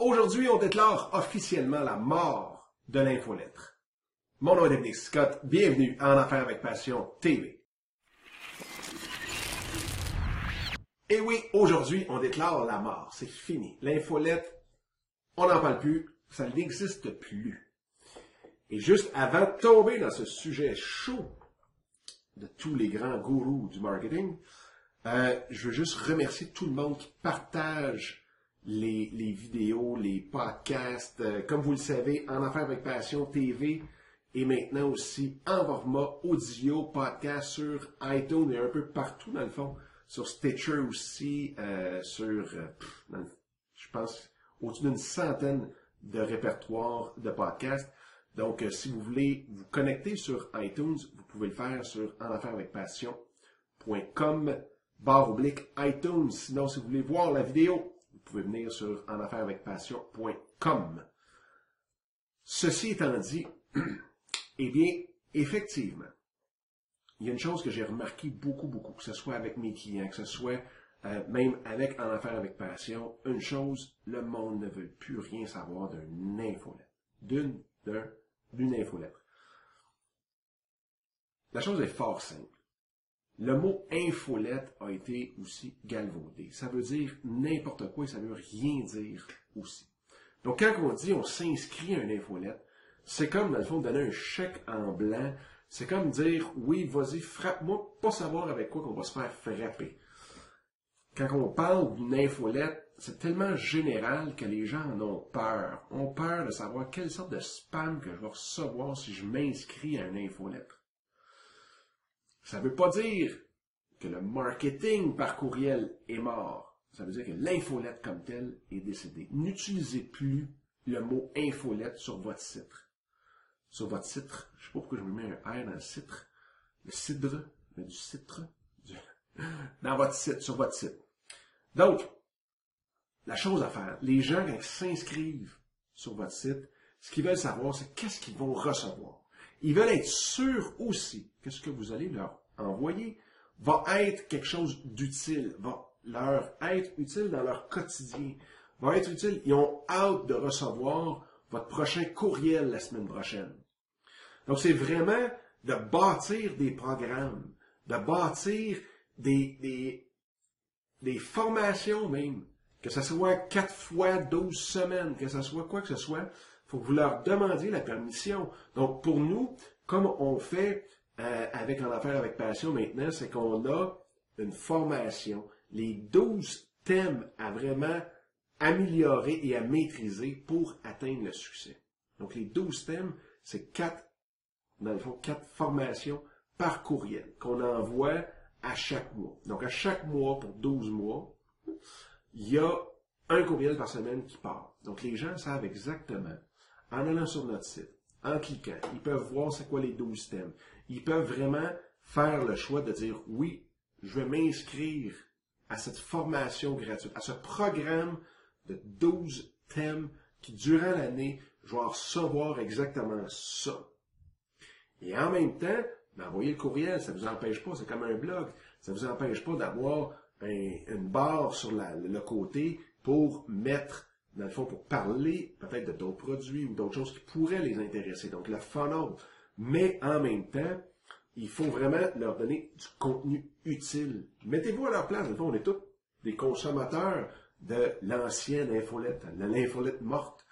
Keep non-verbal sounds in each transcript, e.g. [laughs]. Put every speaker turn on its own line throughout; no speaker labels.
Aujourd'hui, on déclare officiellement la mort de l'infolettre. Mon nom est Dominique Scott. Bienvenue à En Affaires avec Passion TV. Et oui, aujourd'hui, on déclare la mort. C'est fini. L'infolettre, on n'en parle plus. Ça n'existe plus. Et juste avant de tomber dans ce sujet chaud de tous les grands gourous du marketing, euh, je veux juste remercier tout le monde qui partage les, les vidéos, les podcasts. Euh, comme vous le savez, En Affaires avec Passion TV et maintenant aussi en format audio, podcast sur iTunes et un peu partout dans le fond, sur Stitcher aussi, euh, sur, euh, je pense, au-dessus d'une centaine de répertoires de podcasts. Donc, euh, si vous voulez vous connecter sur iTunes, vous pouvez le faire sur enaffairevecpassion.com barre oblique iTunes. Sinon, si vous voulez voir la vidéo, pouvez venir sur enaffairevecpassion.com. Ceci étant dit, [clears throat] eh bien, effectivement, il y a une chose que j'ai remarqué beaucoup, beaucoup, que ce soit avec mes clients, que ce soit euh, même avec En Affaires avec Passion, une chose, le monde ne veut plus rien savoir d'une infolette. D'une, d'un, d'une infolettre. La chose est fort simple. Le mot infolette a été aussi galvaudé. Ça veut dire n'importe quoi et ça veut rien dire aussi. Donc, quand on dit on s'inscrit à une infolette, c'est comme, dans le fond, donner un chèque en blanc. C'est comme dire, oui, vas-y, frappe-moi, pas savoir avec quoi qu'on va se faire frapper. Quand on parle d'une infolette, c'est tellement général que les gens en ont peur. Ont peur de savoir quelle sorte de spam que je vais recevoir si je m'inscris à une infolettre. Ça ne veut pas dire que le marketing par courriel est mort. Ça veut dire que l'infolette comme telle est décédée. N'utilisez plus le mot infolette sur votre site. Sur votre citre, je sais pas pourquoi je me mets un R dans le citre. Le cidre, mais du citre. [laughs] Dans votre site, sur votre site. Donc, la chose à faire, les gens, quand ils s'inscrivent sur votre site, ce qu'ils veulent savoir, c'est qu'est-ce qu'ils vont recevoir. Ils veulent être sûrs aussi que ce que vous allez leur envoyer va être quelque chose d'utile, va leur être utile dans leur quotidien, va être utile. Ils ont hâte de recevoir votre prochain courriel la semaine prochaine. Donc, c'est vraiment de bâtir des programmes, de bâtir des, des, des formations même, que ce soit 4 fois 12 semaines, que ce soit quoi que ce soit, faut que vous leur demandiez la permission. Donc, pour nous, comme on fait euh, avec En Affaires avec Passion maintenant, c'est qu'on a une formation, les 12 thèmes à vraiment améliorer et à maîtriser pour atteindre le succès. Donc, les 12 thèmes, c'est quatre, dans le fond, quatre formations par courriel qu'on envoie à chaque mois. Donc, à chaque mois, pour 12 mois, il y a un courriel par semaine qui part. Donc, les gens savent exactement, en allant sur notre site, en cliquant, ils peuvent voir c'est quoi les 12 thèmes. Ils peuvent vraiment faire le choix de dire, oui, je vais m'inscrire à cette formation gratuite, à ce programme de 12 thèmes qui, durant l'année, je vais recevoir exactement ça. Et en même temps, d'envoyer le courriel, ça ne vous empêche pas, c'est comme un blog, ça ne vous empêche pas d'avoir un- une barre sur le côté pour mettre, dans le fond, pour parler peut-être de d'autres produits ou d'autres choses qui pourraient les intéresser. Donc, le funnel. Mais en même temps, il faut vraiment leur donner du contenu utile. Mettez-vous à leur place. Dans le fond, on est tous des consommateurs de l'ancienne infolette, de l'infolette morte.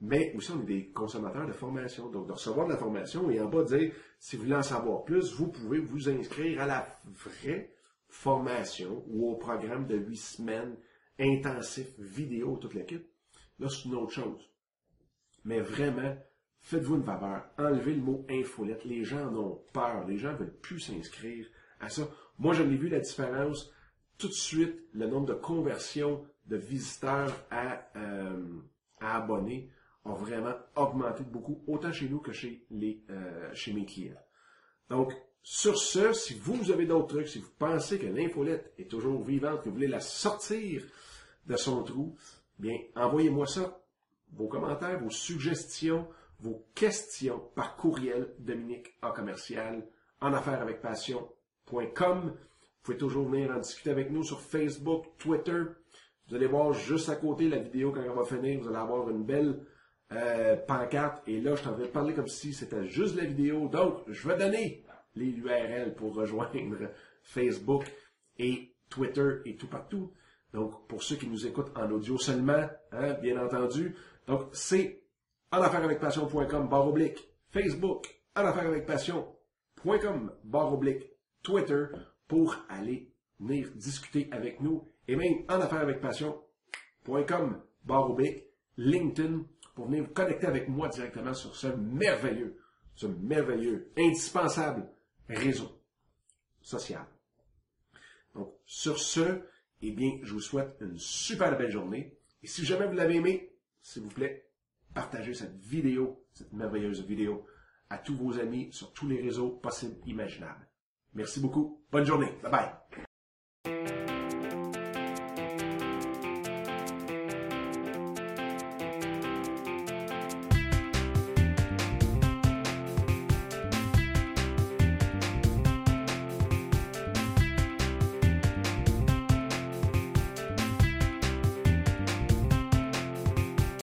Mais aussi, on est des consommateurs de formation. Donc, de recevoir de la formation et en bas dire, si vous voulez en savoir plus, vous pouvez vous inscrire à la vraie formation ou au programme de huit semaines intensif, vidéo, toute l'équipe. Là, c'est une autre chose. Mais vraiment, faites-vous une faveur. Enlevez le mot infolette. Les gens en ont peur. Les gens veulent plus s'inscrire à ça. Moi, je l'ai vu la différence tout de suite. Le nombre de conversions de visiteurs à, euh, à abonnés a vraiment augmenté de beaucoup, autant chez nous que chez, les, euh, chez mes clients. Donc, sur ce, si vous avez d'autres trucs, si vous pensez que l'infolette est toujours vivante, que vous voulez la sortir de son trou, bien, envoyez-moi ça, vos commentaires, vos suggestions, vos questions par courriel, Dominique A commercial, en affaires avec passion.com. Vous pouvez toujours venir en discuter avec nous sur Facebook, Twitter, Vous allez voir juste à côté la vidéo quand on va finir, vous allez avoir une belle euh, pancarte. Et là, je t'en vais parler comme si c'était juste la vidéo. Donc, je vais donner les URL pour rejoindre [laughs] Facebook et Twitter et tout partout. Donc, pour ceux qui nous écoutent en audio seulement, hein, bien entendu. Donc, c'est en avec passion.com, barre oblique, Facebook, en avec passion.com, barre oblique, Twitter, pour aller venir discuter avec nous et même en affaires avec passion.com, barre oblique, LinkedIn, pour venir vous connecter avec moi directement sur ce merveilleux, ce merveilleux, indispensable réseau social. Donc, sur ce, eh bien, je vous souhaite une super belle journée. Et si jamais vous l'avez aimé, s'il vous plaît, partagez cette vidéo, cette merveilleuse vidéo, à tous vos amis sur tous les réseaux possibles, imaginables. Merci beaucoup. Bonne journée. Bye bye.